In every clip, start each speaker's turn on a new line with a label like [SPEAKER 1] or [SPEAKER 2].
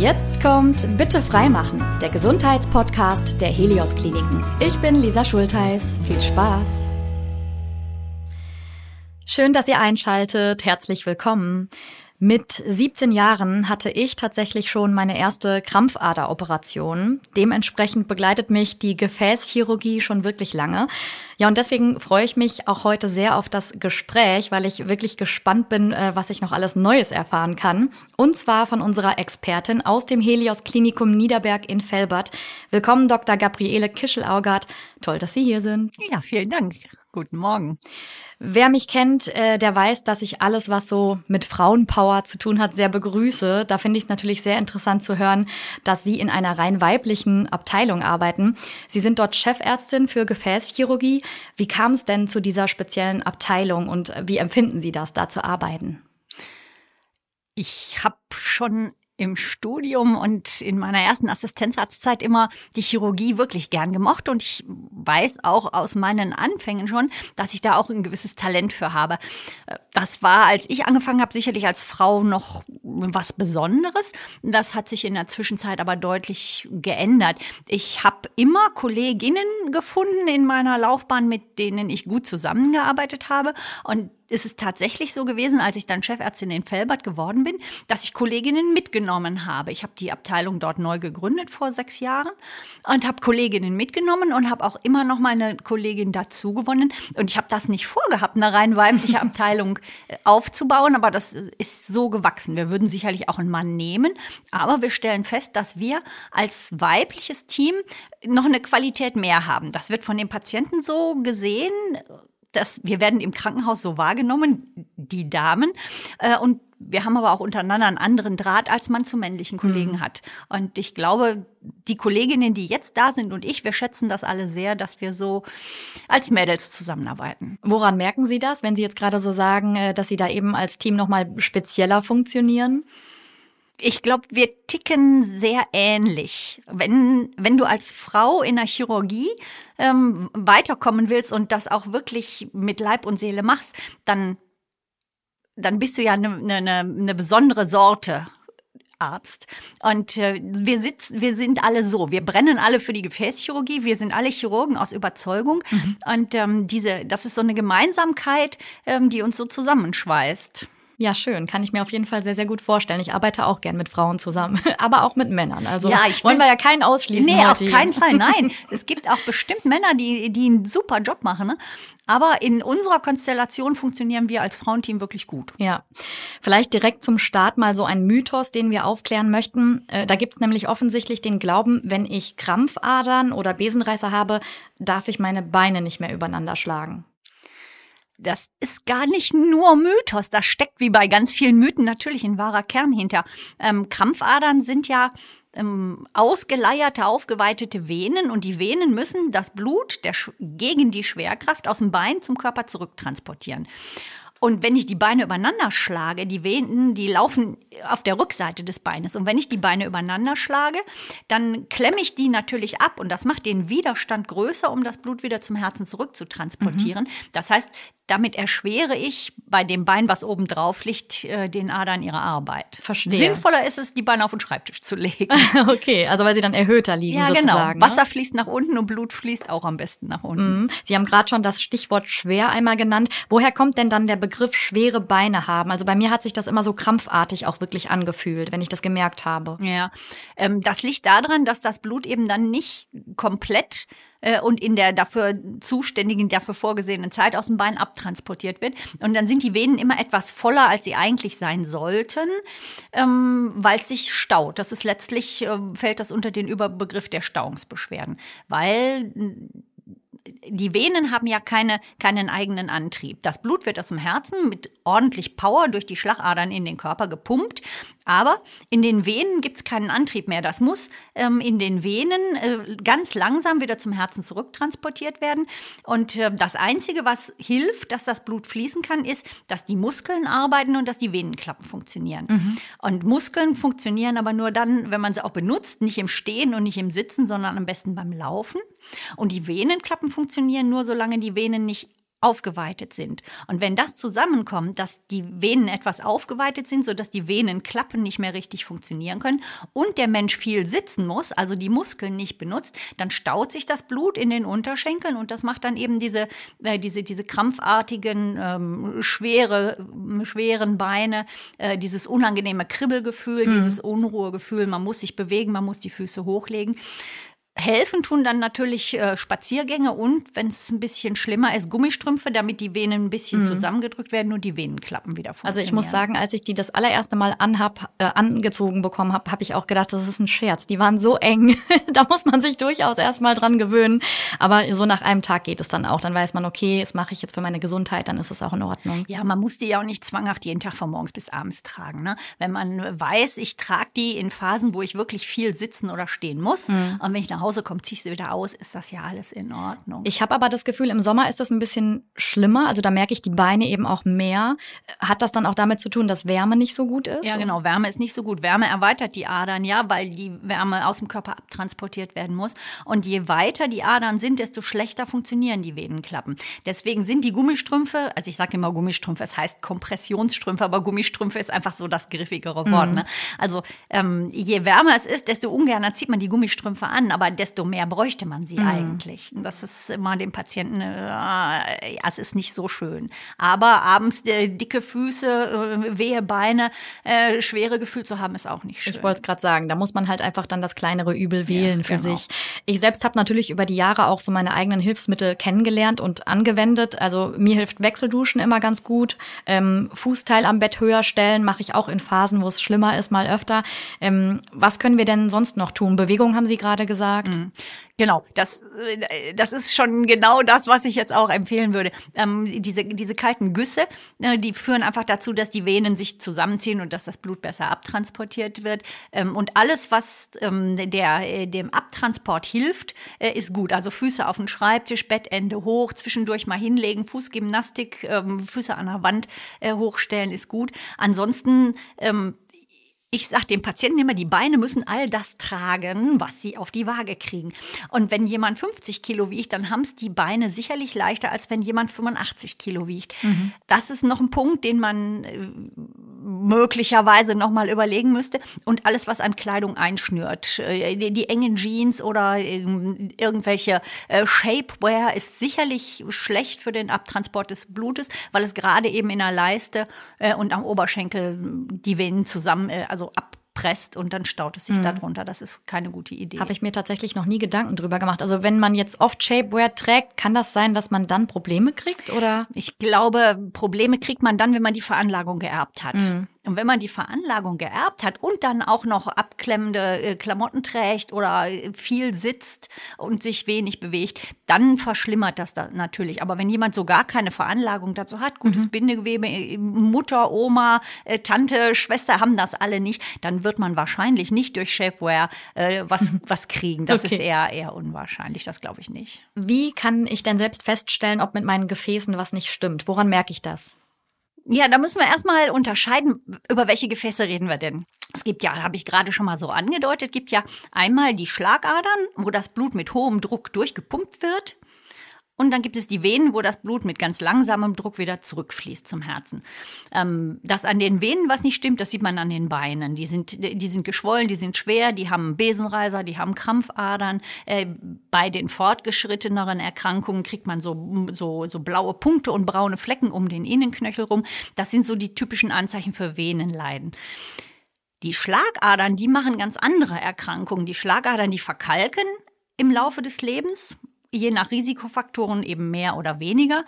[SPEAKER 1] Jetzt kommt Bitte freimachen, der Gesundheitspodcast der Helios Kliniken. Ich bin Lisa Schulteis. Viel Spaß. Schön, dass ihr einschaltet. Herzlich willkommen. Mit 17 Jahren hatte ich tatsächlich schon meine erste Krampfaderoperation. Dementsprechend begleitet mich die Gefäßchirurgie schon wirklich lange. Ja, und deswegen freue ich mich auch heute sehr auf das Gespräch, weil ich wirklich gespannt bin, äh, was ich noch alles Neues erfahren kann. Und zwar von unserer Expertin aus dem Helios Klinikum Niederberg in Felbert. Willkommen, Dr. Gabriele Kischel-Augard. Toll, dass Sie hier sind.
[SPEAKER 2] Ja, vielen Dank. Guten Morgen.
[SPEAKER 1] Wer mich kennt, äh, der weiß, dass ich alles, was so mit Frauenpower zu tun hat, sehr begrüße. Da finde ich es natürlich sehr interessant zu hören, dass Sie in einer rein weiblichen Abteilung arbeiten. Sie sind dort Chefärztin für Gefäßchirurgie. Wie kam es denn zu dieser speziellen Abteilung und wie empfinden Sie das, da zu arbeiten?
[SPEAKER 2] Ich habe schon im Studium und in meiner ersten Assistenzarztzeit immer die Chirurgie wirklich gern gemocht und ich weiß auch aus meinen Anfängen schon, dass ich da auch ein gewisses Talent für habe. Das war, als ich angefangen habe, sicherlich als Frau noch was Besonderes. Das hat sich in der Zwischenzeit aber deutlich geändert. Ich habe immer Kolleginnen gefunden in meiner Laufbahn, mit denen ich gut zusammengearbeitet habe und ist es tatsächlich so gewesen, als ich dann Chefärztin in Felbert geworden bin, dass ich Kolleginnen mitgenommen habe. Ich habe die Abteilung dort neu gegründet vor sechs Jahren und habe Kolleginnen mitgenommen und habe auch immer noch mal eine Kollegin dazu gewonnen. Und ich habe das nicht vorgehabt, eine rein weibliche Abteilung äh, aufzubauen, aber das ist so gewachsen. Wir würden sicherlich auch einen Mann nehmen, aber wir stellen fest, dass wir als weibliches Team noch eine Qualität mehr haben. Das wird von den Patienten so gesehen das, wir werden im Krankenhaus so wahrgenommen, die Damen. Äh, und wir haben aber auch untereinander einen anderen Draht, als man zu männlichen Kollegen mhm. hat. Und ich glaube, die Kolleginnen, die jetzt da sind und ich, wir schätzen das alle sehr, dass wir so als Mädels zusammenarbeiten.
[SPEAKER 1] Woran merken Sie das, wenn Sie jetzt gerade so sagen, äh, dass Sie da eben als Team nochmal spezieller funktionieren?
[SPEAKER 2] Ich glaube, wir ticken sehr ähnlich. Wenn, wenn du als Frau in der Chirurgie ähm, weiterkommen willst und das auch wirklich mit Leib und Seele machst, dann, dann bist du ja eine ne, ne, ne besondere Sorte. Arzt. Und äh, wir sitzen, wir sind alle so. Wir brennen alle für die Gefäßchirurgie. Wir sind alle Chirurgen aus Überzeugung. Mhm. Und ähm, diese, das ist so eine Gemeinsamkeit, ähm, die uns so zusammenschweißt.
[SPEAKER 1] Ja, schön. Kann ich mir auf jeden Fall sehr, sehr gut vorstellen. Ich arbeite auch gern mit Frauen zusammen, aber auch mit Männern. Also
[SPEAKER 2] ja, ich
[SPEAKER 1] wollen wir ja keinen ausschließen.
[SPEAKER 2] Nee, auf keinen Fall. Nein. es gibt auch bestimmt Männer, die, die einen super Job machen. Ne? Aber in unserer Konstellation funktionieren wir als Frauenteam wirklich gut.
[SPEAKER 1] Ja. Vielleicht direkt zum Start mal so ein Mythos, den wir aufklären möchten. Äh, da gibt es nämlich offensichtlich den Glauben, wenn ich Krampfadern oder Besenreißer habe, darf ich meine Beine nicht mehr übereinander schlagen
[SPEAKER 2] das ist gar nicht nur Mythos. Da steckt wie bei ganz vielen Mythen natürlich ein wahrer Kern hinter. Ähm, Krampfadern sind ja ähm, ausgeleierte, aufgeweitete Venen und die Venen müssen das Blut der, gegen die Schwerkraft aus dem Bein zum Körper zurücktransportieren. Und wenn ich die Beine übereinander schlage, die Venen, die laufen auf der Rückseite des Beines. Und wenn ich die Beine übereinander schlage, dann klemme ich die natürlich ab und das macht den Widerstand größer, um das Blut wieder zum Herzen zurückzutransportieren. Mhm. Das heißt, damit erschwere ich bei dem Bein, was oben drauf liegt, äh, den Adern ihre Arbeit.
[SPEAKER 1] Verstehe.
[SPEAKER 2] Sinnvoller ist es, die Beine auf den Schreibtisch zu legen.
[SPEAKER 1] okay, also weil sie dann erhöhter liegen ja,
[SPEAKER 2] genau.
[SPEAKER 1] sozusagen.
[SPEAKER 2] Genau. Wasser fließt nach unten und Blut fließt auch am besten nach unten.
[SPEAKER 1] Mhm. Sie haben gerade schon das Stichwort schwer einmal genannt. Woher kommt denn dann der Begriff schwere Beine haben? Also bei mir hat sich das immer so krampfartig auch wirklich angefühlt, wenn ich das gemerkt habe.
[SPEAKER 2] Ja, ähm, das liegt daran, dass das Blut eben dann nicht komplett äh, und in der dafür zuständigen, dafür vorgesehenen Zeit aus dem Bein abtransportiert wird. Und dann sind die Venen immer etwas voller, als sie eigentlich sein sollten, ähm, weil es sich staut. Das ist letztlich, äh, fällt das unter den Überbegriff der Stauungsbeschwerden, weil die Venen haben ja keine, keinen eigenen Antrieb. Das Blut wird aus dem Herzen mit ordentlich Power durch die Schlagadern in den Körper gepumpt. Aber in den Venen gibt es keinen Antrieb mehr. Das muss ähm, in den Venen äh, ganz langsam wieder zum Herzen zurücktransportiert werden. Und äh, das Einzige, was hilft, dass das Blut fließen kann, ist, dass die Muskeln arbeiten und dass die Venenklappen funktionieren. Mhm. Und Muskeln funktionieren aber nur dann, wenn man sie auch benutzt, nicht im Stehen und nicht im Sitzen, sondern am besten beim Laufen. Und die Venenklappen funktionieren nur, solange die Venen nicht aufgeweitet sind. Und wenn das zusammenkommt, dass die Venen etwas aufgeweitet sind, sodass die Venenklappen nicht mehr richtig funktionieren können und der Mensch viel sitzen muss, also die Muskeln nicht benutzt, dann staut sich das Blut in den Unterschenkeln und das macht dann eben diese, äh, diese, diese krampfartigen, ähm, schwere, schweren Beine, äh, dieses unangenehme Kribbelgefühl, mhm. dieses Unruhegefühl, man muss sich bewegen, man muss die Füße hochlegen. Helfen tun dann natürlich äh, Spaziergänge und, wenn es ein bisschen schlimmer ist, Gummistrümpfe, damit die Venen ein bisschen mhm. zusammengedrückt werden und die Venenklappen wieder funktionieren.
[SPEAKER 1] Also ich muss sagen, als ich die das allererste Mal anhab, äh, angezogen bekommen habe, habe ich auch gedacht, das ist ein Scherz. Die waren so eng. da muss man sich durchaus erstmal dran gewöhnen. Aber so nach einem Tag geht es dann auch. Dann weiß man, okay, das mache ich jetzt für meine Gesundheit, dann ist es auch in Ordnung.
[SPEAKER 2] Ja, man muss die ja auch nicht zwanghaft jeden Tag von morgens bis abends tragen. Ne? Wenn man weiß, ich trage die in Phasen, wo ich wirklich viel sitzen oder stehen muss. Mhm. Und wenn ich nach Hause komme, ziehe ich sie wieder aus, ist das ja alles in Ordnung.
[SPEAKER 1] Ich habe aber das Gefühl, im Sommer ist das ein bisschen schlimmer. Also da merke ich die Beine eben auch mehr. Hat das dann auch damit zu tun, dass Wärme nicht so gut ist?
[SPEAKER 2] Ja, genau. Wärme ist nicht so gut. Wärme erweitert die Adern, ja, weil die Wärme aus dem Körper abtransportiert werden muss. Und je weiter die Adern sind, desto schlechter funktionieren die Venenklappen. Deswegen sind die Gummistrümpfe, also ich sage immer Gummistrümpfe, es heißt Kompressionsstrümpfe, aber Gummistrümpfe ist einfach so das griffigere Wort. Mhm. Ne? Also ähm, je wärmer es ist, desto ungerner zieht man die Gummistrümpfe an, aber desto mehr bräuchte man sie mhm. eigentlich. Das ist immer dem Patienten, äh, ja, es ist nicht so schön. Aber abends äh, dicke Füße, äh, wehe Beine, äh, schwere Gefühl zu haben, ist auch nicht schön.
[SPEAKER 1] Ich wollte es gerade sagen, da muss man halt einfach dann das kleinere Übel wählen ja, für genau. sich. Ich selbst habe natürlich über die Jahre auch so meine eigenen Hilfsmittel kennengelernt und angewendet. Also mir hilft Wechselduschen immer ganz gut. Ähm, Fußteil am Bett höher stellen mache ich auch in Phasen, wo es schlimmer ist, mal öfter. Ähm, was können wir denn sonst noch tun? Bewegung haben Sie gerade gesagt. Mhm.
[SPEAKER 2] Genau, das, äh, das ist schon genau das, was ich jetzt auch empfehlen würde. Ähm, diese, diese kalten Güsse, äh, die führen einfach dazu, dass die Venen sich zusammenziehen und dass das Blut besser abtransportiert wird. Ähm, und alles, was ähm, der, äh, dem Abtransport hilft, äh, ist gut. Also Füße auf den Schreibtisch, Bettende hoch, zwischendurch mal hinlegen, Fußgymnastik, ähm, Füße an der Wand äh, hochstellen ist gut. Ansonsten ähm, ich sage dem Patienten immer, die Beine müssen all das tragen, was sie auf die Waage kriegen. Und wenn jemand 50 Kilo wiegt, dann haben es die Beine sicherlich leichter, als wenn jemand 85 Kilo wiegt. Mhm. Das ist noch ein Punkt, den man äh, möglicherweise nochmal überlegen müsste. Und alles, was an Kleidung einschnürt, äh, die, die, engen Jeans oder äh, irgendwelche äh, Shapewear ist sicherlich schlecht für den Abtransport des Blutes, weil es gerade eben in der Leiste äh, und am Oberschenkel die Venen zusammen, äh, also also abpresst und dann staut es sich mhm. darunter. Das ist keine gute Idee.
[SPEAKER 1] Habe ich mir tatsächlich noch nie Gedanken drüber gemacht. Also wenn man jetzt oft Shapewear trägt, kann das sein, dass man dann Probleme kriegt oder?
[SPEAKER 2] Ich glaube, Probleme kriegt man dann, wenn man die Veranlagung geerbt hat. Mhm. Und wenn man die Veranlagung geerbt hat und dann auch noch abklemmende äh, Klamotten trägt oder viel sitzt und sich wenig bewegt, dann verschlimmert das da natürlich. Aber wenn jemand so gar keine Veranlagung dazu hat, gutes mhm. Bindegewebe, äh, Mutter, Oma, äh, Tante, Schwester haben das alle nicht, dann wird man wahrscheinlich nicht durch Shapewear äh, was, was kriegen. Das okay. ist eher, eher unwahrscheinlich, das glaube ich nicht.
[SPEAKER 1] Wie kann ich denn selbst feststellen, ob mit meinen Gefäßen was nicht stimmt? Woran merke ich das?
[SPEAKER 2] Ja, da müssen wir erstmal unterscheiden, über welche Gefäße reden wir denn. Es gibt ja, habe ich gerade schon mal so angedeutet, gibt ja einmal die Schlagadern, wo das Blut mit hohem Druck durchgepumpt wird. Und dann gibt es die Venen, wo das Blut mit ganz langsamem Druck wieder zurückfließt zum Herzen. Ähm, das an den Venen, was nicht stimmt, das sieht man an den Beinen. Die sind, die sind geschwollen, die sind schwer, die haben Besenreiser, die haben Krampfadern. Äh, bei den fortgeschritteneren Erkrankungen kriegt man so, so, so blaue Punkte und braune Flecken um den Innenknöchel rum. Das sind so die typischen Anzeichen für Venenleiden. Die Schlagadern, die machen ganz andere Erkrankungen. Die Schlagadern, die verkalken im Laufe des Lebens je nach Risikofaktoren eben mehr oder weniger.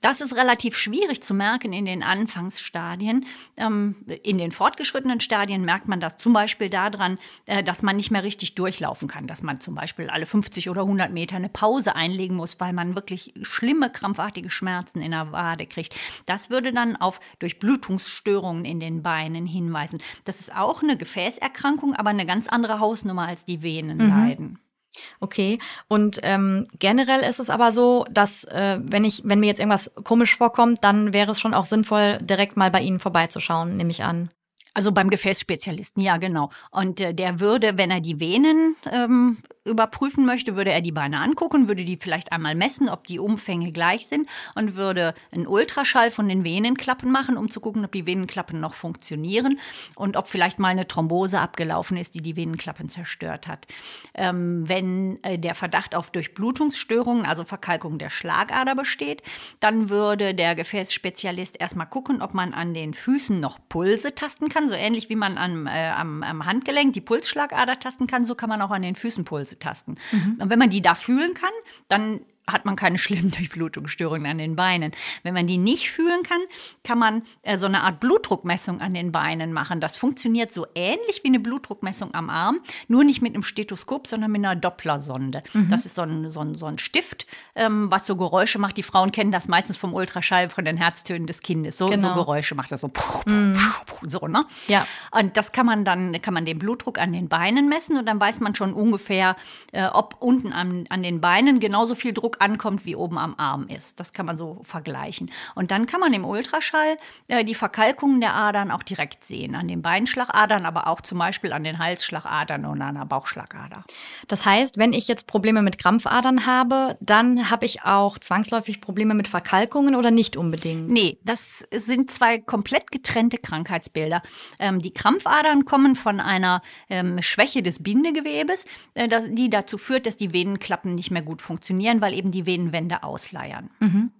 [SPEAKER 2] Das ist relativ schwierig zu merken in den Anfangsstadien. Ähm, in den fortgeschrittenen Stadien merkt man das zum Beispiel daran, äh, dass man nicht mehr richtig durchlaufen kann, dass man zum Beispiel alle 50 oder 100 Meter eine Pause einlegen muss, weil man wirklich schlimme krampfartige Schmerzen in der Wade kriegt. Das würde dann auf Durchblutungsstörungen in den Beinen hinweisen. Das ist auch eine Gefäßerkrankung, aber eine ganz andere Hausnummer als die Venenleiden. Mhm.
[SPEAKER 1] Okay. Und ähm, generell ist es aber so, dass äh, wenn ich, wenn mir jetzt irgendwas komisch vorkommt, dann wäre es schon auch sinnvoll, direkt mal bei Ihnen vorbeizuschauen, nehme ich an.
[SPEAKER 2] Also beim Gefäßspezialisten, ja genau. Und äh, der würde, wenn er die Venen ähm, überprüfen möchte, würde er die Beine angucken, würde die vielleicht einmal messen, ob die Umfänge gleich sind und würde einen Ultraschall von den Venenklappen machen, um zu gucken, ob die Venenklappen noch funktionieren und ob vielleicht mal eine Thrombose abgelaufen ist, die die Venenklappen zerstört hat. Ähm, wenn äh, der Verdacht auf Durchblutungsstörungen, also Verkalkung der Schlagader besteht, dann würde der Gefäßspezialist erstmal gucken, ob man an den Füßen noch Pulse tasten kann, so ähnlich wie man am, äh, am, am Handgelenk die Pulsschlagader tasten kann, so kann man auch an den Füßen Pulse tasten. Mhm. Und wenn man die da fühlen kann, dann hat man keine schlimmen Durchblutungsstörungen an den Beinen. Wenn man die nicht fühlen kann, kann man äh, so eine Art Blutdruckmessung an den Beinen machen. Das funktioniert so ähnlich wie eine Blutdruckmessung am Arm, nur nicht mit einem Stethoskop, sondern mit einer Dopplersonde. Mhm. Das ist so ein, so ein, so ein Stift, ähm, was so Geräusche macht. Die Frauen kennen das meistens vom Ultraschall, von den Herztönen des Kindes. So, genau. so Geräusche macht das so. Mhm. So, ne?
[SPEAKER 1] Ja.
[SPEAKER 2] Und das kann man dann, kann man den Blutdruck an den Beinen messen und dann weiß man schon ungefähr, äh, ob unten an, an den Beinen genauso viel Druck ankommt, wie oben am Arm ist. Das kann man so vergleichen. Und dann kann man im Ultraschall äh, die Verkalkungen der Adern auch direkt sehen. An den Beinschlagadern, aber auch zum Beispiel an den Halsschlagadern und an der Bauchschlagader.
[SPEAKER 1] Das heißt, wenn ich jetzt Probleme mit Krampfadern habe, dann habe ich auch zwangsläufig Probleme mit Verkalkungen oder nicht unbedingt?
[SPEAKER 2] Nee, das sind zwei komplett getrennte Krankheitsbilder. Ähm, die Krampfadern kommen von einer ähm, Schwäche des Bindegewebes, äh, die dazu führt, dass die Venenklappen nicht mehr gut funktionieren, weil eben die Venenwände ausleiern. Mhm.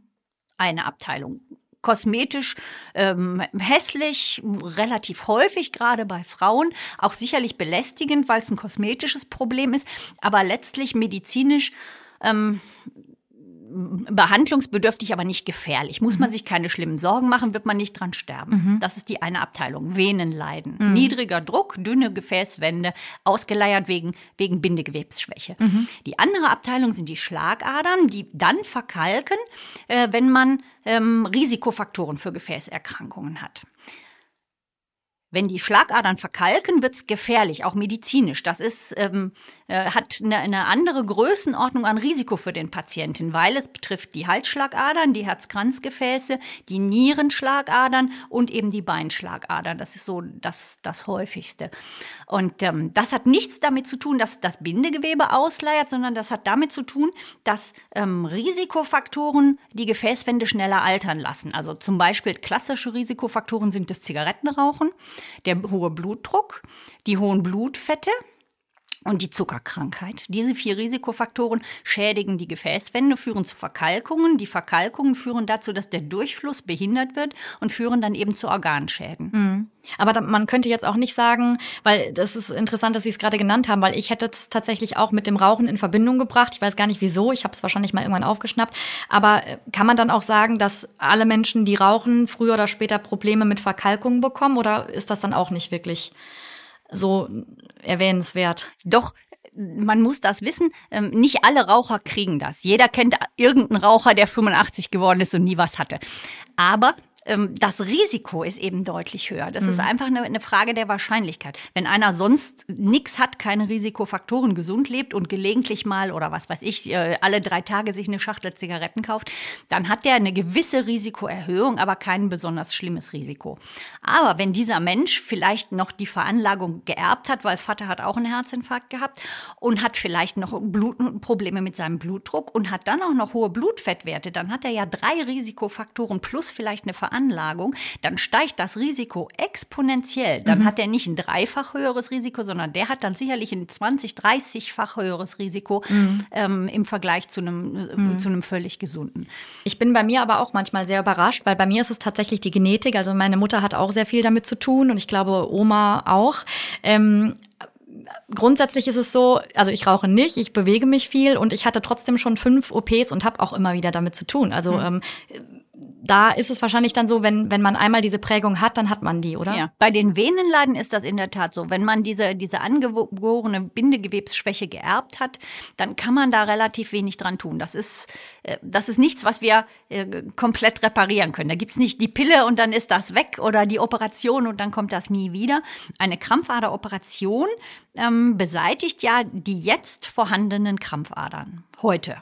[SPEAKER 2] Eine Abteilung. Kosmetisch ähm, hässlich, relativ häufig, gerade bei Frauen, auch sicherlich belästigend, weil es ein kosmetisches Problem ist, aber letztlich medizinisch ähm, behandlungsbedürftig, aber nicht gefährlich. Muss mhm. man sich keine schlimmen Sorgen machen, wird man nicht dran sterben. Mhm. Das ist die eine Abteilung. Venenleiden. Mhm. Niedriger Druck, dünne Gefäßwände, ausgeleiert wegen, wegen Bindegewebsschwäche. Mhm. Die andere Abteilung sind die Schlagadern, die dann verkalken, äh, wenn man ähm, Risikofaktoren für Gefäßerkrankungen hat. Wenn die Schlagadern verkalken, wird's gefährlich, auch medizinisch. Das ist, ähm, äh, hat eine, eine andere Größenordnung an Risiko für den Patienten, weil es betrifft die Halsschlagadern, die Herzkranzgefäße, die Nierenschlagadern und eben die Beinschlagadern. Das ist so das, das häufigste. Und ähm, das hat nichts damit zu tun, dass das Bindegewebe ausleiert, sondern das hat damit zu tun, dass ähm, Risikofaktoren die Gefäßwände schneller altern lassen. Also zum Beispiel klassische Risikofaktoren sind das Zigarettenrauchen der hohe Blutdruck, die hohen Blutfette, und die Zuckerkrankheit. Diese vier Risikofaktoren schädigen die Gefäßwände, führen zu Verkalkungen. Die Verkalkungen führen dazu, dass der Durchfluss behindert wird und führen dann eben zu Organschäden. Mhm.
[SPEAKER 1] Aber man könnte jetzt auch nicht sagen, weil das ist interessant, dass Sie es gerade genannt haben, weil ich hätte es tatsächlich auch mit dem Rauchen in Verbindung gebracht. Ich weiß gar nicht wieso, ich habe es wahrscheinlich mal irgendwann aufgeschnappt. Aber äh, kann man dann auch sagen, dass alle Menschen, die rauchen, früher oder später Probleme mit Verkalkungen bekommen? Oder ist das dann auch nicht wirklich so erwähnenswert.
[SPEAKER 2] Doch, man muss das wissen, ähm, nicht alle Raucher kriegen das. Jeder kennt irgendeinen Raucher, der 85 geworden ist und nie was hatte. Aber das Risiko ist eben deutlich höher. Das mhm. ist einfach eine, eine, Frage der Wahrscheinlichkeit. Wenn einer sonst nichts hat, keine Risikofaktoren, gesund lebt und gelegentlich mal oder was weiß ich, äh, alle drei Tage sich eine Schachtel Zigaretten kauft, dann hat der eine gewisse Risikoerhöhung, aber kein besonders schlimmes Risiko. Aber wenn dieser Mensch vielleicht noch die Veranlagung geerbt hat, weil Vater hat auch einen Herzinfarkt gehabt und hat vielleicht noch Blut, Probleme mit seinem Blutdruck und hat dann auch noch hohe Blutfettwerte, dann hat er ja drei Risikofaktoren plus vielleicht eine Veranlagung Veranlagung, dann steigt das Risiko exponentiell. Dann mhm. hat er nicht ein dreifach höheres Risiko, sondern der hat dann sicherlich ein 20, 30-fach höheres Risiko mhm. ähm, im Vergleich zu einem, äh, mhm. zu einem völlig gesunden.
[SPEAKER 1] Ich bin bei mir aber auch manchmal sehr überrascht, weil bei mir ist es tatsächlich die Genetik. Also meine Mutter hat auch sehr viel damit zu tun und ich glaube Oma auch. Ähm, grundsätzlich ist es so, also ich rauche nicht, ich bewege mich viel und ich hatte trotzdem schon fünf OPs und habe auch immer wieder damit zu tun. Also mhm. ähm, da ist es wahrscheinlich dann so, wenn, wenn man einmal diese Prägung hat, dann hat man die, oder? Ja.
[SPEAKER 2] Bei den Venenleiden ist das in der Tat so. Wenn man diese, diese angeborene Bindegewebsschwäche geerbt hat, dann kann man da relativ wenig dran tun. Das ist, äh, das ist nichts, was wir äh, komplett reparieren können. Da gibt's nicht die Pille und dann ist das weg oder die Operation und dann kommt das nie wieder. Eine Krampfaderoperation ähm, beseitigt ja die jetzt vorhandenen Krampfadern. Heute.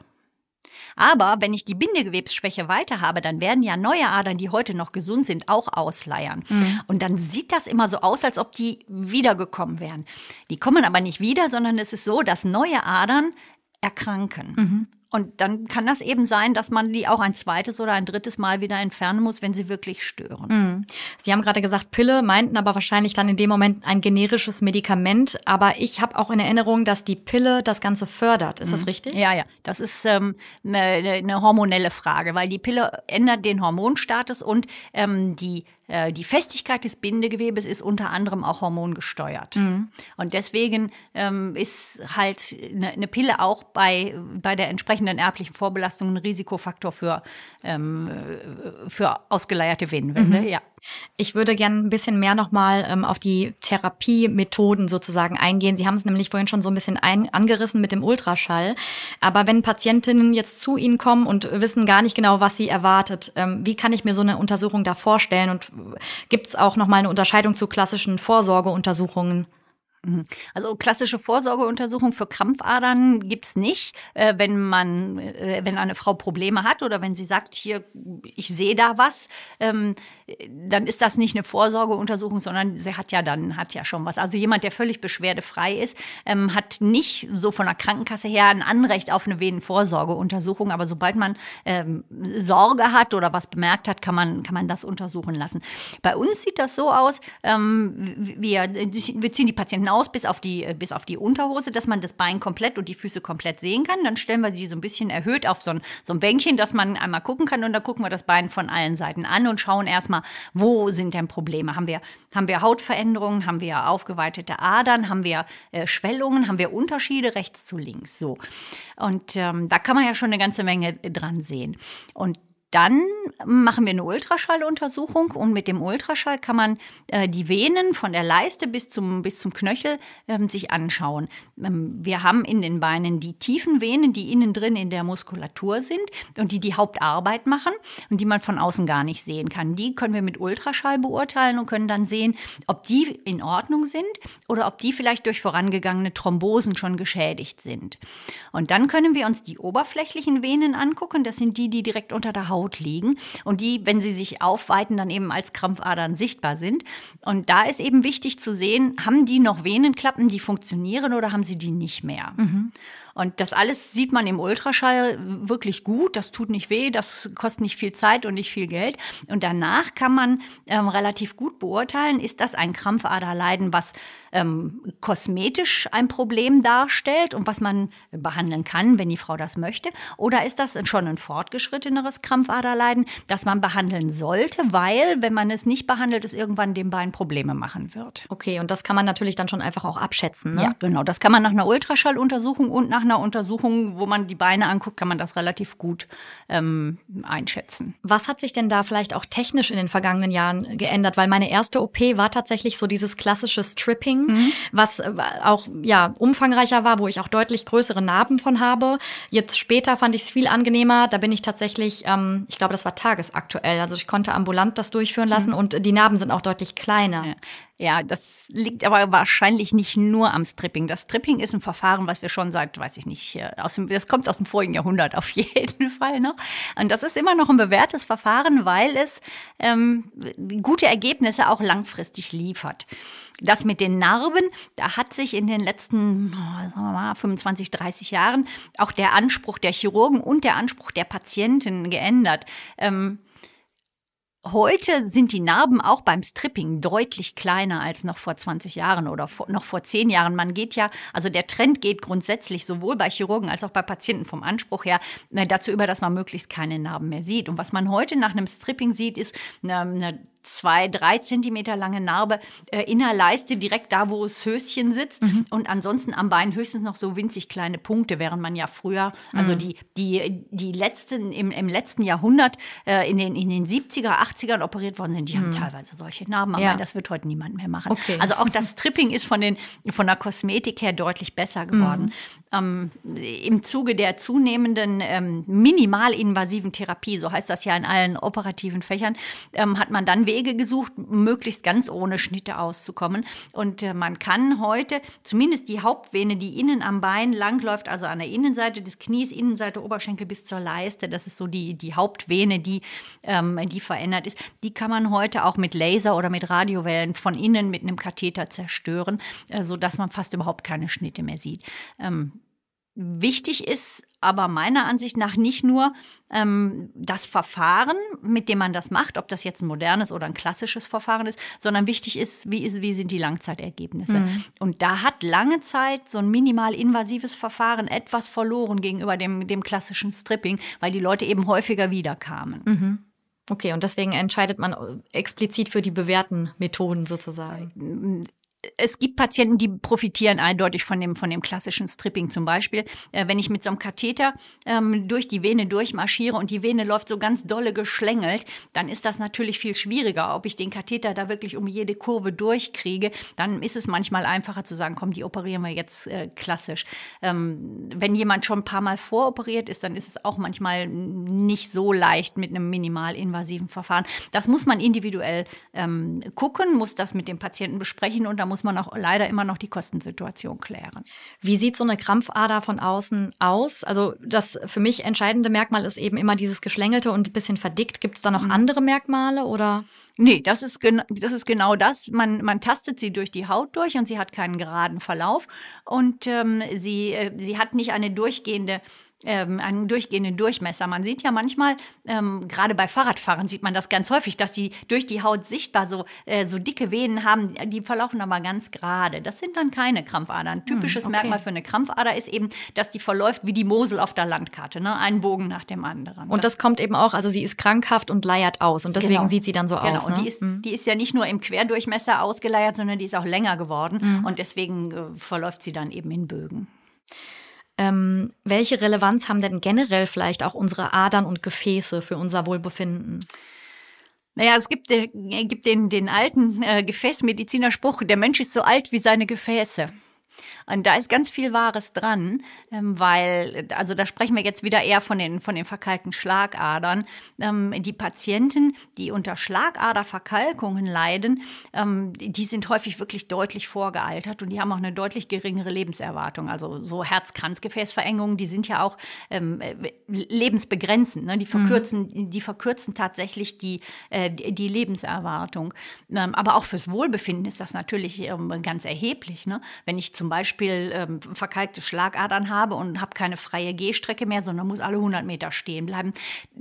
[SPEAKER 2] Aber wenn ich die Bindegewebsschwäche weiter habe, dann werden ja neue Adern, die heute noch gesund sind, auch ausleiern. Mhm. Und dann sieht das immer so aus, als ob die wiedergekommen wären. Die kommen aber nicht wieder, sondern es ist so, dass neue Adern erkranken. Mhm. Und dann kann das eben sein, dass man die auch ein zweites oder ein drittes Mal wieder entfernen muss, wenn sie wirklich stören. Mhm.
[SPEAKER 1] Sie haben gerade gesagt Pille, meinten aber wahrscheinlich dann in dem Moment ein generisches Medikament. Aber ich habe auch in Erinnerung, dass die Pille das Ganze fördert. Ist mhm. das richtig?
[SPEAKER 2] Ja, ja. Das ist ähm, eine, eine hormonelle Frage, weil die Pille ändert den Hormonstatus und ähm, die äh, die Festigkeit des Bindegewebes ist unter anderem auch hormongesteuert. Mhm. Und deswegen ähm, ist halt eine, eine, Pille auch bei, bei der entsprechenden erblichen Vorbelastung ein Risikofaktor für, ähm, für ausgeleierte Venenwände. Mhm. Ja.
[SPEAKER 1] Ich würde gerne ein bisschen mehr nochmal ähm, auf die Therapiemethoden sozusagen eingehen. Sie haben es nämlich vorhin schon so ein bisschen ein, angerissen mit dem Ultraschall. Aber wenn Patientinnen jetzt zu Ihnen kommen und wissen gar nicht genau, was sie erwartet, ähm, wie kann ich mir so eine Untersuchung da vorstellen? Und gibt es auch nochmal eine Unterscheidung zu klassischen Vorsorgeuntersuchungen?
[SPEAKER 2] Mhm. Also klassische Vorsorgeuntersuchung für Krampfadern gibt's nicht. Äh, wenn man, äh, wenn eine Frau Probleme hat oder wenn sie sagt, hier, ich sehe da was, ähm, dann ist das nicht eine Vorsorgeuntersuchung, sondern sie hat ja dann, hat ja schon was. Also jemand, der völlig beschwerdefrei ist, ähm, hat nicht so von der Krankenkasse her ein Anrecht auf eine Venenvorsorgeuntersuchung. Aber sobald man ähm, Sorge hat oder was bemerkt hat, kann man, kann man das untersuchen lassen. Bei uns sieht das so aus, wir, wir ziehen die Patienten aus bis auf die, äh, bis auf die Unterhose, dass man das Bein komplett und die Füße komplett sehen kann. Dann stellen wir sie so ein bisschen erhöht auf so ein, so ein Bänkchen, dass man einmal gucken kann und dann gucken wir das Bein von allen Seiten an und schauen erstmal, wo sind denn Probleme? Haben wir, haben wir Hautveränderungen? Haben wir aufgeweitete Adern? Haben wir äh, Schwellungen? Haben wir Unterschiede rechts zu links? So. Und ähm, da kann man ja schon eine ganze Menge dran sehen. Und dann machen wir eine Ultraschalluntersuchung und mit dem Ultraschall kann man äh, die Venen von der Leiste bis zum, bis zum Knöchel ähm, sich anschauen. Ähm, wir haben in den Beinen die tiefen Venen, die innen drin in der Muskulatur sind und die die Hauptarbeit machen und die man von außen gar nicht sehen kann. Die können wir mit Ultraschall beurteilen und können dann sehen, ob die in Ordnung sind oder ob die vielleicht durch vorangegangene Thrombosen schon geschädigt sind. Und dann können wir uns die oberflächlichen Venen angucken. Das sind die, die direkt unter der Haut Haut liegen und die, wenn sie sich aufweiten, dann eben als Krampfadern sichtbar sind. Und da ist eben wichtig zu sehen, haben die noch Venenklappen, die funktionieren oder haben sie die nicht mehr? Mhm. Und das alles sieht man im Ultraschall wirklich gut. Das tut nicht weh, das kostet nicht viel Zeit und nicht viel Geld. Und danach kann man ähm, relativ gut beurteilen, ist das ein Krampfaderleiden, was ähm, kosmetisch ein Problem darstellt und was man behandeln kann, wenn die Frau das möchte? Oder ist das schon ein fortgeschritteneres Krampfaderleiden, das man behandeln sollte, weil, wenn man es nicht behandelt, es irgendwann dem Bein Probleme machen wird?
[SPEAKER 1] Okay, und das kann man natürlich dann schon einfach auch abschätzen. Ne?
[SPEAKER 2] Ja, genau. Das kann man nach einer Ultraschalluntersuchung und nach einer Untersuchung, wo man die Beine anguckt, kann man das relativ gut ähm, einschätzen.
[SPEAKER 1] Was hat sich denn da vielleicht auch technisch in den vergangenen Jahren geändert? Weil meine erste OP war tatsächlich so dieses klassische Stripping mhm. was äh, auch ja umfangreicher war, wo ich auch deutlich größere Narben von habe. Jetzt später fand ich es viel angenehmer. Da bin ich tatsächlich, ähm, ich glaube, das war tagesaktuell. Also ich konnte ambulant das durchführen lassen mhm. und die Narben sind auch deutlich kleiner.
[SPEAKER 2] Ja. Ja, das liegt aber wahrscheinlich nicht nur am Stripping. Das Stripping ist ein Verfahren, was wir schon seit, weiß ich nicht, äh, aus dem, das kommt aus dem vorigen Jahrhundert auf jeden Fall noch. Und das ist immer noch ein bewährtes Verfahren, weil es ähm, gute Ergebnisse auch langfristig liefert. Das mit den Narben, da hat sich in den letzten sagen wir mal, 25, 30 Jahren auch der Anspruch der Chirurgen und der Anspruch der Patienten geändert. Ähm, Heute sind die Narben auch beim Stripping deutlich kleiner als noch vor 20 Jahren oder vor, noch vor 10 Jahren. Man geht ja, also der Trend geht grundsätzlich sowohl bei Chirurgen als auch bei Patienten vom Anspruch her äh, dazu über, dass man möglichst keine Narben mehr sieht. Und was man heute nach einem Stripping sieht, ist eine, eine zwei, drei Zentimeter lange Narbe äh, in der Leiste, direkt da, wo das Höschen sitzt. Mhm. Und ansonsten am Bein höchstens noch so winzig kleine Punkte, während man ja früher, also mhm. die, die, die letzten, im, im letzten Jahrhundert, äh, in, den, in den 70er, 80ern operiert worden sind, die mhm. haben teilweise solche Narben. Aber ja. das wird heute niemand mehr machen. Okay. Also auch das Stripping ist von, den, von der Kosmetik her deutlich besser geworden. Mhm. ähm, im Zuge der zunehmenden ähm, minimalinvasiven Therapie, so heißt das ja in allen operativen Fächern, ähm, hat man dann Wege gesucht, möglichst ganz ohne Schnitte auszukommen. Und äh, man kann heute zumindest die Hauptvene, die innen am Bein langläuft, also an der Innenseite des Knies, Innenseite Oberschenkel bis zur Leiste, das ist so die, die Hauptvene, die, ähm, die verändert ist, die kann man heute auch mit Laser oder mit Radiowellen von innen mit einem Katheter zerstören, äh, sodass man fast überhaupt keine Schnitte mehr sieht. Ähm, Wichtig ist aber meiner Ansicht nach nicht nur ähm, das Verfahren, mit dem man das macht, ob das jetzt ein modernes oder ein klassisches Verfahren ist, sondern wichtig ist, wie, ist, wie sind die Langzeitergebnisse. Mhm. Und da hat lange Zeit so ein minimal invasives Verfahren etwas verloren gegenüber dem, dem klassischen Stripping, weil die Leute eben häufiger wiederkamen.
[SPEAKER 1] Mhm. Okay, und deswegen entscheidet man explizit für die bewährten Methoden sozusagen
[SPEAKER 2] es gibt Patienten, die profitieren eindeutig von dem, von dem klassischen Stripping zum Beispiel. Äh, wenn ich mit so einem Katheter ähm, durch die Vene durchmarschiere und die Vene läuft so ganz dolle geschlängelt, dann ist das natürlich viel schwieriger. Ob ich den Katheter da wirklich um jede Kurve durchkriege, dann ist es manchmal einfacher zu sagen, komm, die operieren wir jetzt äh, klassisch. Ähm, wenn jemand schon ein paar Mal voroperiert ist, dann ist es auch manchmal nicht so leicht mit einem minimalinvasiven Verfahren. Das muss man individuell ähm, gucken, muss das mit dem Patienten besprechen und da muss man auch leider immer noch die Kostensituation klären.
[SPEAKER 1] Wie sieht so eine Krampfader von außen aus? Also das für mich entscheidende Merkmal ist eben immer dieses Geschlängelte und ein bisschen verdickt. Gibt es da noch mhm. andere Merkmale oder?
[SPEAKER 2] Nee, das ist, das ist genau das. Man, man tastet sie durch die Haut durch und sie hat keinen geraden Verlauf und ähm, sie, äh, sie hat nicht eine durchgehende ähm, einen durchgehenden Durchmesser. Man sieht ja manchmal, ähm, gerade bei Fahrradfahrern sieht man das ganz häufig, dass die durch die Haut sichtbar so, äh, so dicke Venen haben, die verlaufen aber ganz gerade. Das sind dann keine Krampfadern. Typisches hm, okay. Merkmal für eine Krampfader ist eben, dass die verläuft wie die Mosel auf der Landkarte, ne? ein Bogen nach dem anderen.
[SPEAKER 1] Und das kommt eben auch, also sie ist krankhaft und leiert aus und deswegen genau. sieht sie dann so genau. aus. Genau,
[SPEAKER 2] ne? die, ist, hm. die ist ja nicht nur im Querdurchmesser ausgeleiert, sondern die ist auch länger geworden hm. und deswegen äh, verläuft sie dann eben in Bögen.
[SPEAKER 1] Ähm, welche Relevanz haben denn generell vielleicht auch unsere Adern und Gefäße für unser Wohlbefinden?
[SPEAKER 2] Naja, es gibt, äh, gibt den, den alten äh, Gefäßmedizinerspruch, der Mensch ist so alt wie seine Gefäße. Und da ist ganz viel Wahres dran, ähm, weil, also da sprechen wir jetzt wieder eher von den, von den verkalkten Schlagadern. Ähm, die Patienten, die unter Schlagaderverkalkungen leiden, ähm, die sind häufig wirklich deutlich vorgealtert und die haben auch eine deutlich geringere Lebenserwartung. Also so Herz-Kranzgefäßverengungen, die sind ja auch lebensbegrenzend. Ne? Die, mhm. verkürzen, mhm. die verkürzen tatsächlich die, äh, die Lebenserwartung. Aber auch fürs Wohlbefinden ist das natürlich ganz erheblich. Ne? Wenn ich zum Beispiel ähm, verkalkte Schlagadern habe und habe keine freie Gehstrecke mehr, sondern muss alle 100 Meter stehen bleiben.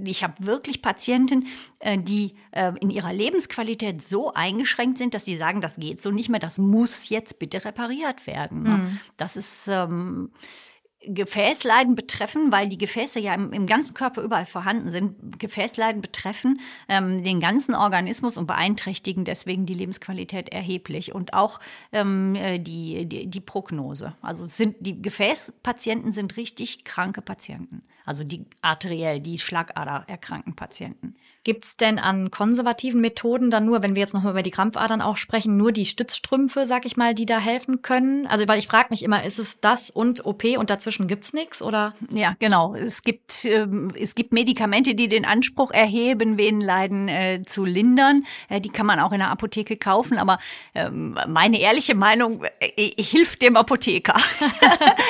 [SPEAKER 2] Ich habe wirklich Patienten, äh, die äh, in ihrer Lebensqualität so eingeschränkt sind, dass sie sagen, das geht so nicht mehr, das muss jetzt bitte repariert werden. Ne? Mhm. Das ist ähm, Gefäßleiden betreffen, weil die Gefäße ja im, im, ganzen Körper überall vorhanden sind. Gefäßleiden betreffen ähm, den ganzen Organismus und beeinträchtigen deswegen die Lebensqualität erheblich und auch ähm, äh, die, die, die Prognose. Also sind die Gefäßpatienten sind richtig kranke Patienten. Also die arteriell, die Schlagader erkrankten Patienten.
[SPEAKER 1] Gibt es denn an konservativen Methoden dann nur, wenn wir jetzt nochmal über die Krampfadern auch sprechen, nur die Stützstrümpfe, sag ich mal, die da helfen können? Also, weil ich frage mich immer, ist es das und OP und dazwischen gibt's nichts oder?
[SPEAKER 2] Ja, genau. Es gibt, ähm, es gibt Medikamente, die den Anspruch erheben, Venenleiden äh, zu lindern. Äh, die kann man auch in der Apotheke kaufen, aber ähm, meine ehrliche Meinung äh, hilft dem Apotheker.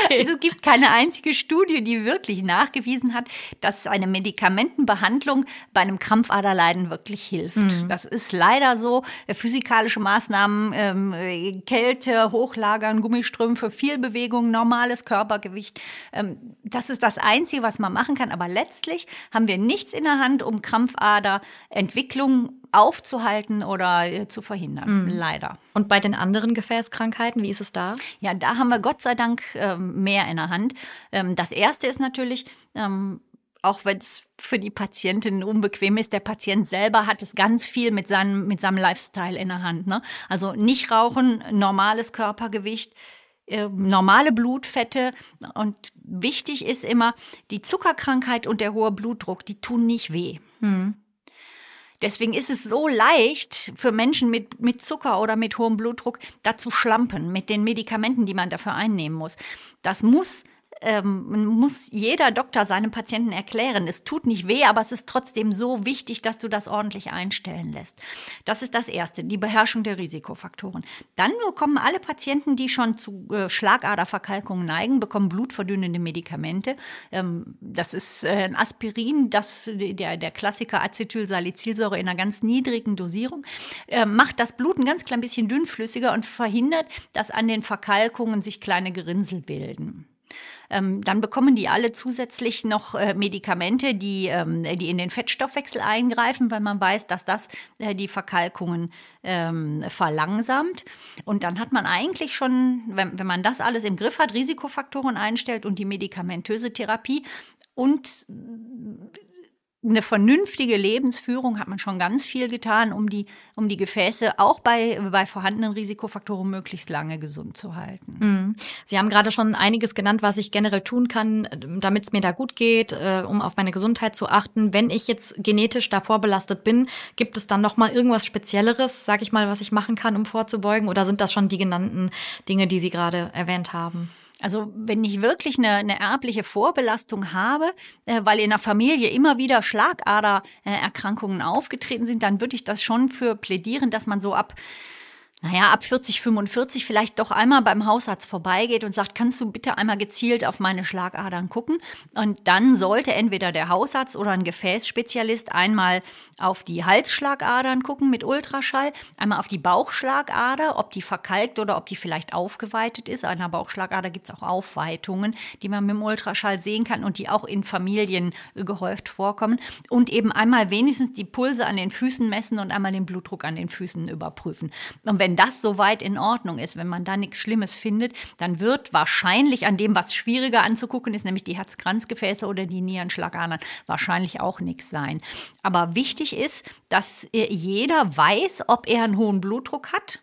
[SPEAKER 2] okay. es gibt keine einzige Studie, die wirklich nachgewiesen hat, dass eine Medikamentenbehandlung bei einem Krampf Krampfaderleiden wirklich hilft. Mhm. Das ist leider so. Äh, physikalische Maßnahmen, ähm, Kälte, Hochlagern, Gummistrümpfe, viel Bewegung, normales Körpergewicht. Ähm, das ist das Einzige, was man machen kann. Aber letztlich haben wir nichts in der Hand, um Krampfaderentwicklung aufzuhalten oder äh, zu verhindern. Mhm. Leider.
[SPEAKER 1] Und bei den anderen Gefäßkrankheiten, wie ist es da?
[SPEAKER 2] Ja, da haben wir Gott sei Dank ähm, mehr in der Hand. Ähm, das erste ist natürlich, ähm, auch wenn es für die Patientin unbequem ist, der Patient selber hat es ganz viel mit seinem, mit seinem Lifestyle in der Hand. Ne? Also nicht rauchen, normales Körpergewicht, normale Blutfette und wichtig ist immer, die Zuckerkrankheit und der hohe Blutdruck, die tun nicht weh. Hm. Deswegen ist es so leicht für Menschen mit, mit Zucker oder mit hohem Blutdruck, da zu schlampen mit den Medikamenten, die man dafür einnehmen muss. Das muss ähm, muss jeder Doktor seinem Patienten erklären, es tut nicht weh, aber es ist trotzdem so wichtig, dass du das ordentlich einstellen lässt. Das ist das Erste, die Beherrschung der Risikofaktoren. Dann bekommen alle Patienten, die schon zu äh, Schlagaderverkalkungen neigen, bekommen blutverdünnende Medikamente. Ähm, das ist äh, ein Aspirin, das, der, der Klassiker Acetylsalicylsäure in einer ganz niedrigen Dosierung, äh, macht das Blut ein ganz klein bisschen dünnflüssiger und verhindert, dass an den Verkalkungen sich kleine Gerinnsel bilden. Ähm, dann bekommen die alle zusätzlich noch äh, Medikamente, die, ähm, die in den Fettstoffwechsel eingreifen, weil man weiß, dass das äh, die Verkalkungen ähm, verlangsamt. Und dann hat man eigentlich schon, wenn, wenn man das alles im Griff hat, Risikofaktoren einstellt und die medikamentöse Therapie und eine vernünftige Lebensführung hat man schon ganz viel getan, um die, um die Gefäße auch bei, bei vorhandenen Risikofaktoren möglichst lange gesund zu halten.
[SPEAKER 1] Mhm. Sie haben gerade schon einiges genannt, was ich generell tun kann, damit es mir da gut geht, äh, um auf meine Gesundheit zu achten. Wenn ich jetzt genetisch davor belastet bin, gibt es dann noch mal irgendwas Spezielleres, sag ich mal, was ich machen kann, um vorzubeugen? Oder sind das schon die genannten Dinge, die Sie gerade erwähnt haben?
[SPEAKER 2] Also wenn ich wirklich eine, eine erbliche Vorbelastung habe, äh, weil in der Familie immer wieder Schlagadererkrankungen aufgetreten sind, dann würde ich das schon für plädieren, dass man so ab naja, ab 40, 45 vielleicht doch einmal beim Hausarzt vorbeigeht und sagt, kannst du bitte einmal gezielt auf meine Schlagadern gucken? Und dann sollte entweder der Hausarzt oder ein Gefäßspezialist einmal auf die Halsschlagadern gucken mit Ultraschall, einmal auf die Bauchschlagader, ob die verkalkt oder ob die vielleicht aufgeweitet ist. An der Bauchschlagader gibt's auch Aufweitungen, die man mit dem Ultraschall sehen kann und die auch in Familien gehäuft vorkommen. Und eben einmal wenigstens die Pulse an den Füßen messen und einmal den Blutdruck an den Füßen überprüfen. Und wenn wenn das soweit in Ordnung ist, wenn man da nichts Schlimmes findet, dann wird wahrscheinlich an dem, was schwieriger anzugucken ist, nämlich die Herzkranzgefäße oder die Nierenschlagadern, wahrscheinlich auch nichts sein. Aber wichtig ist, dass jeder weiß, ob er einen hohen Blutdruck hat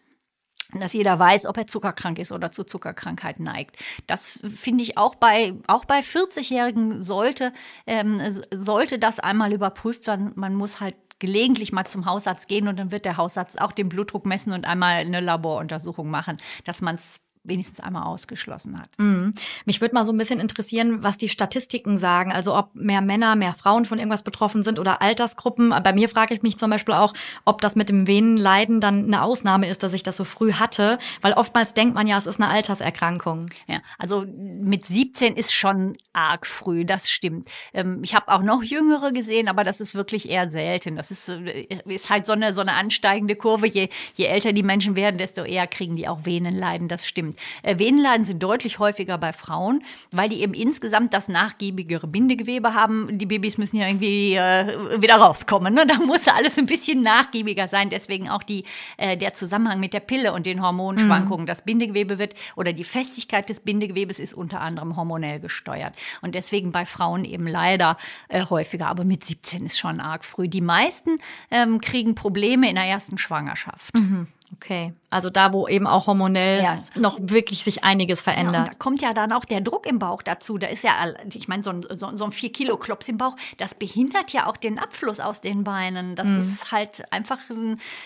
[SPEAKER 2] dass jeder weiß, ob er zuckerkrank ist oder zu Zuckerkrankheit neigt. Das finde ich auch bei, auch bei 40-Jährigen sollte, ähm, sollte das einmal überprüft werden. Man muss halt gelegentlich mal zum Hausarzt gehen und dann wird der Hausarzt auch den Blutdruck messen und einmal eine Laboruntersuchung machen, dass man es wenigstens einmal ausgeschlossen hat.
[SPEAKER 1] Mhm. Mich würde mal so ein bisschen interessieren, was die Statistiken sagen. Also ob mehr Männer, mehr Frauen von irgendwas betroffen sind oder Altersgruppen. Bei mir frage ich mich zum Beispiel auch, ob das mit dem Venenleiden dann eine Ausnahme ist, dass ich das so früh hatte. Weil oftmals denkt man ja, es ist eine Alterserkrankung.
[SPEAKER 2] Ja, also mit 17 ist schon arg früh, das stimmt. Ähm, ich habe auch noch Jüngere gesehen, aber das ist wirklich eher selten. Das ist, äh, ist halt so eine, so eine ansteigende Kurve. Je, je älter die Menschen werden, desto eher kriegen die auch Venenleiden, das stimmt. Äh, Venenleiden sind deutlich häufiger bei Frauen, weil die eben insgesamt das nachgiebigere Bindegewebe haben. Die Babys müssen ja irgendwie äh, wieder rauskommen. Ne? Da muss alles ein bisschen nachgiebiger sein. Deswegen auch die, äh, der Zusammenhang mit der Pille und den Hormonschwankungen. Mhm. Das Bindegewebe wird oder die Festigkeit des Bindegewebes ist unter anderem hormonell gesteuert. Und deswegen bei Frauen eben leider äh, häufiger. Aber mit 17 ist schon arg früh. Die meisten ähm, kriegen Probleme in der ersten Schwangerschaft.
[SPEAKER 1] Mhm. Okay, also da, wo eben auch hormonell ja. noch wirklich sich einiges verändert. Ja,
[SPEAKER 2] da kommt ja dann auch der Druck im Bauch dazu. Da ist ja, ich meine, so ein, so, so ein 4 Kilo Klops im Bauch, das behindert ja auch den Abfluss aus den Beinen. Das mhm. ist halt einfach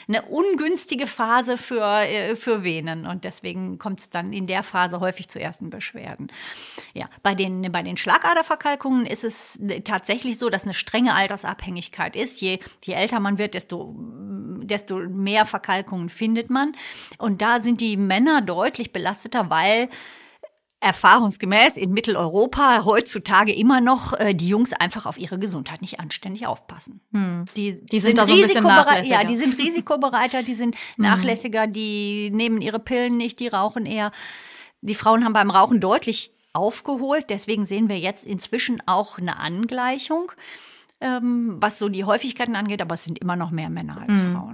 [SPEAKER 2] eine ungünstige Phase für, äh, für Venen. Und deswegen kommt es dann in der Phase häufig zu ersten Beschwerden. Ja, bei den, bei den Schlagaderverkalkungen ist es tatsächlich so, dass eine strenge Altersabhängigkeit ist. Je, je älter man wird, desto, desto mehr Verkalkungen findet findet man. Und da sind die Männer deutlich belasteter, weil erfahrungsgemäß in Mitteleuropa heutzutage immer noch äh, die Jungs einfach auf ihre Gesundheit nicht anständig aufpassen.
[SPEAKER 1] Hm. Die, die, sind, sind da so ein bisschen nachlässiger.
[SPEAKER 2] Ja, die sind risikobereiter, die sind hm. nachlässiger, die nehmen ihre Pillen nicht, die rauchen eher. Die Frauen haben beim Rauchen deutlich aufgeholt. Deswegen sehen wir jetzt inzwischen auch eine Angleichung, ähm, was so die Häufigkeiten angeht. Aber es sind immer noch mehr Männer als hm. Frauen.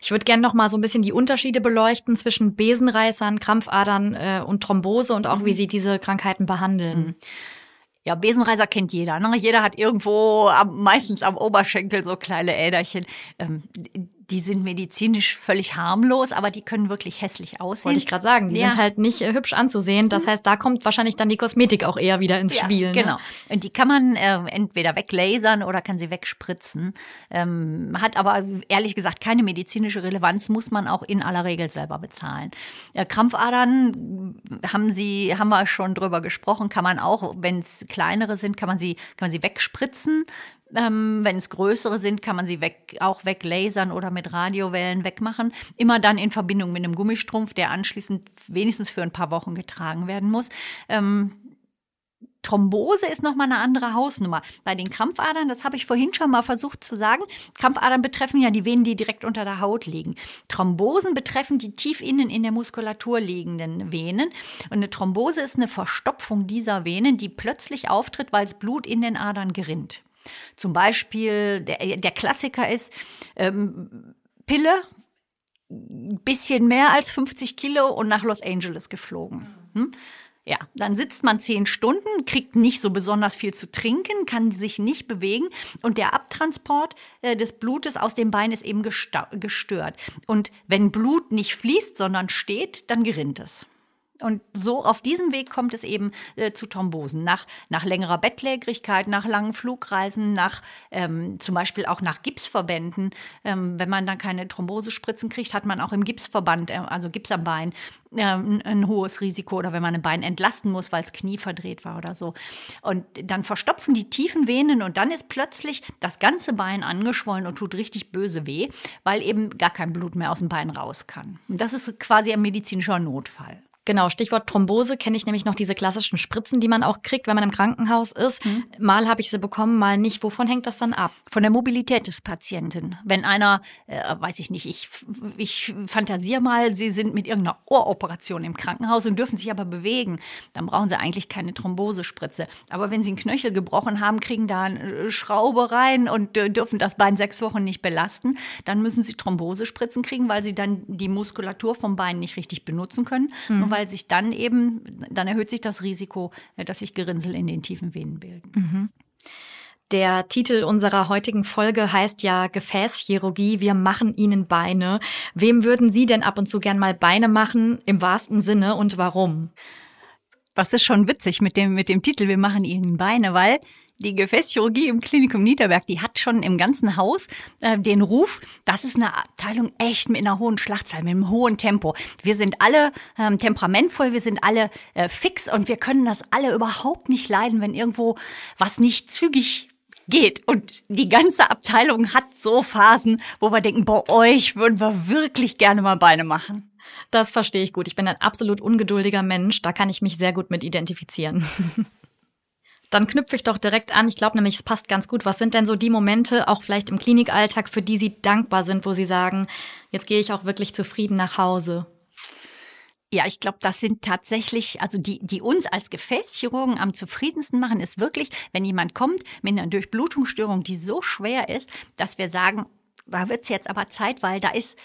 [SPEAKER 1] Ich würde gerne noch mal so ein bisschen die Unterschiede beleuchten zwischen Besenreißern, Krampfadern äh, und Thrombose und auch mhm. wie sie diese Krankheiten behandeln. Mhm.
[SPEAKER 2] Ja, Besenreißer kennt jeder. Ne? Jeder hat irgendwo, am, meistens am Oberschenkel, so kleine Äderchen. Ähm, die sind medizinisch völlig harmlos, aber die können wirklich hässlich aussehen.
[SPEAKER 1] Wollte ich gerade sagen, die ja. sind halt nicht äh, hübsch anzusehen. Das mhm. heißt, da kommt wahrscheinlich dann die Kosmetik auch eher wieder ins
[SPEAKER 2] ja,
[SPEAKER 1] Spiel. Ne?
[SPEAKER 2] Genau. Und die kann man äh, entweder weglasern oder kann sie wegspritzen. Ähm, hat aber ehrlich gesagt keine medizinische Relevanz, muss man auch in aller Regel selber bezahlen. Äh, Krampfadern haben sie, haben wir schon drüber gesprochen, kann man auch, wenn es kleinere sind, kann man sie, kann man sie wegspritzen. Ähm, wenn es größere sind, kann man sie weg, auch weglasern oder mit Radiowellen wegmachen. Immer dann in Verbindung mit einem Gummistrumpf, der anschließend wenigstens für ein paar Wochen getragen werden muss. Ähm, Thrombose ist nochmal eine andere Hausnummer. Bei den Krampfadern, das habe ich vorhin schon mal versucht zu sagen, Krampfadern betreffen ja die Venen, die direkt unter der Haut liegen. Thrombosen betreffen die tief innen in der Muskulatur liegenden Venen. Und eine Thrombose ist eine Verstopfung dieser Venen, die plötzlich auftritt, weil das Blut in den Adern gerinnt. Zum Beispiel, der, der Klassiker ist ähm, Pille, bisschen mehr als 50 Kilo und nach Los Angeles geflogen. Hm? Ja, dann sitzt man zehn Stunden, kriegt nicht so besonders viel zu trinken, kann sich nicht bewegen und der Abtransport äh, des Blutes aus dem Bein ist eben gestört. Und wenn Blut nicht fließt, sondern steht, dann gerinnt es. Und so auf diesem Weg kommt es eben äh, zu Thrombosen. Nach, nach längerer Bettlägerigkeit, nach langen Flugreisen, nach ähm, zum Beispiel auch nach Gipsverbänden. Ähm, wenn man dann keine Thrombosespritzen kriegt, hat man auch im Gipsverband, äh, also Gips am Bein, äh, ein, ein, hohes Risiko. Oder wenn man ein Bein entlasten muss, weil das Knie verdreht war oder so. Und dann verstopfen die tiefen Venen und dann ist plötzlich das ganze Bein angeschwollen und tut richtig böse weh, weil eben gar kein Blut mehr aus dem Bein raus kann. Und das ist quasi ein medizinischer Notfall.
[SPEAKER 1] Genau, Stichwort Thrombose kenne ich nämlich noch diese klassischen Spritzen, die man auch kriegt, wenn man im Krankenhaus ist. Mhm. Mal habe ich sie bekommen, mal nicht. Wovon hängt das dann ab?
[SPEAKER 2] Von der Mobilität des Patienten. Wenn einer, äh, weiß ich nicht, ich, ich fantasiere mal, sie sind mit irgendeiner Ohroperation im Krankenhaus und dürfen sich aber bewegen, dann brauchen sie eigentlich keine Thrombosespritze. Aber wenn sie einen Knöchel gebrochen haben, kriegen da eine Schraube rein und äh, dürfen das Bein sechs Wochen nicht belasten, dann müssen sie Thrombosespritzen kriegen, weil sie dann die Muskulatur vom Bein nicht richtig benutzen können. Mhm weil sich dann eben, dann erhöht sich das Risiko, äh, dass sich Gerinnsel in den tiefen Venen bilden. Mhm.
[SPEAKER 1] Der Titel unserer heutigen Folge heißt ja Gefäßchirurgie, wir machen Ihnen Beine. Wem würden Sie denn ab und zu gern mal Beine machen, im wahrsten Sinne und warum?
[SPEAKER 2] Das ist schon witzig mit dem, mit dem Titel, wir machen Ihnen Beine, weil die Gefäßchirurgie im Klinikum Niederberg, die hat schon im ganzen Haus äh, den Ruf, das ist eine Abteilung echt mit einer hohen Schlachtzahl, mit einem hohen Tempo. Wir sind alle ähm, temperamentvoll, wir sind alle äh, fix und wir können das alle überhaupt nicht leiden, wenn irgendwo was nicht zügig geht. Und die ganze Abteilung hat so Phasen, wo wir denken, bei euch würden wir wirklich gerne mal Beine machen.
[SPEAKER 1] Das verstehe ich gut. Ich bin ein absolut ungeduldiger Mensch. Da kann ich mich sehr gut mit identifizieren. Dann knüpfe ich doch direkt an. Ich glaube nämlich, es passt ganz gut. Was sind denn so die Momente, auch vielleicht im Klinikalltag, für die Sie dankbar sind, wo Sie sagen, jetzt gehe ich auch wirklich zufrieden nach Hause?
[SPEAKER 2] Ja, ich glaube, das sind tatsächlich, also die, die uns als Gefäßchirurgen am zufriedensten machen, ist wirklich, wenn jemand kommt mit einer Durchblutungsstörung, die so schwer ist, dass wir sagen, da wird's jetzt aber Zeit, weil da ist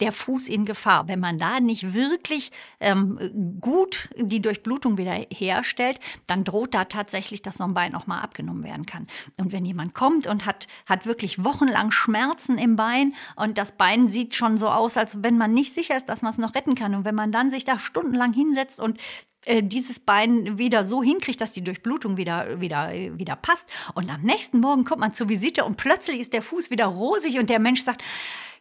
[SPEAKER 2] der Fuß in Gefahr. Wenn man da nicht wirklich ähm, gut die Durchblutung wieder herstellt, dann droht da tatsächlich, dass so ein Bein auch mal abgenommen werden kann. Und wenn jemand kommt und hat, hat wirklich wochenlang Schmerzen im Bein und das Bein sieht schon so aus, als wenn man nicht sicher ist, dass man es noch retten kann. Und wenn man dann sich da stundenlang hinsetzt und äh, dieses Bein wieder so hinkriegt, dass die Durchblutung wieder, wieder, wieder passt. Und am nächsten Morgen kommt man zur Visite und plötzlich ist der Fuß wieder rosig und der Mensch sagt,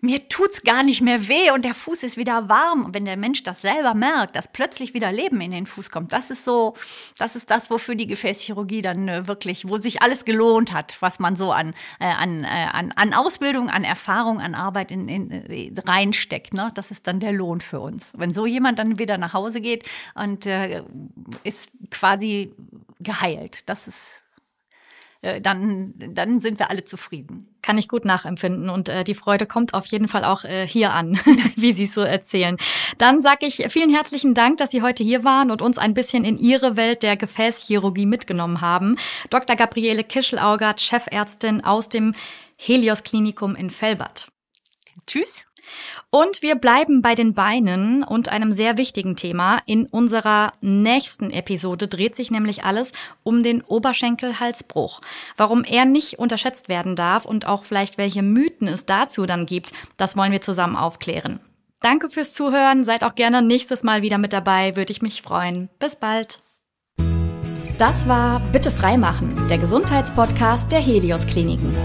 [SPEAKER 2] mir tut's gar nicht mehr weh und der Fuß ist wieder warm. Und wenn der Mensch das selber merkt, dass plötzlich wieder Leben in den Fuß kommt, das ist so, das ist das, wofür die Gefäßchirurgie dann äh, wirklich, wo sich alles gelohnt hat, was man so an, äh, an, äh, an, an Ausbildung, an Erfahrung, an Arbeit in, in, reinsteckt. Ne? Das ist dann der Lohn für uns. Wenn so jemand dann wieder nach Hause geht und äh, ist quasi geheilt, das ist dann, dann sind wir alle zufrieden.
[SPEAKER 1] Kann ich gut nachempfinden und äh, die Freude kommt auf jeden Fall auch äh, hier an, wie Sie es so erzählen. Dann sage ich vielen herzlichen Dank, dass Sie heute hier waren und uns ein bisschen in Ihre Welt der Gefäßchirurgie mitgenommen haben. Dr. Gabriele Kischelaugert, Chefärztin aus dem Helios Klinikum in Felbert.
[SPEAKER 2] Tschüss.
[SPEAKER 1] Und wir bleiben bei den Beinen und einem sehr wichtigen Thema. In unserer nächsten Episode dreht sich nämlich alles um den Oberschenkelhalsbruch. Warum er nicht unterschätzt werden darf und auch vielleicht welche Mythen es dazu dann gibt, das wollen wir zusammen aufklären. Danke fürs Zuhören, seid auch gerne nächstes Mal wieder mit dabei, würde ich mich freuen. Bis bald. Das war Bitte freimachen, der Gesundheitspodcast der Helios Kliniken.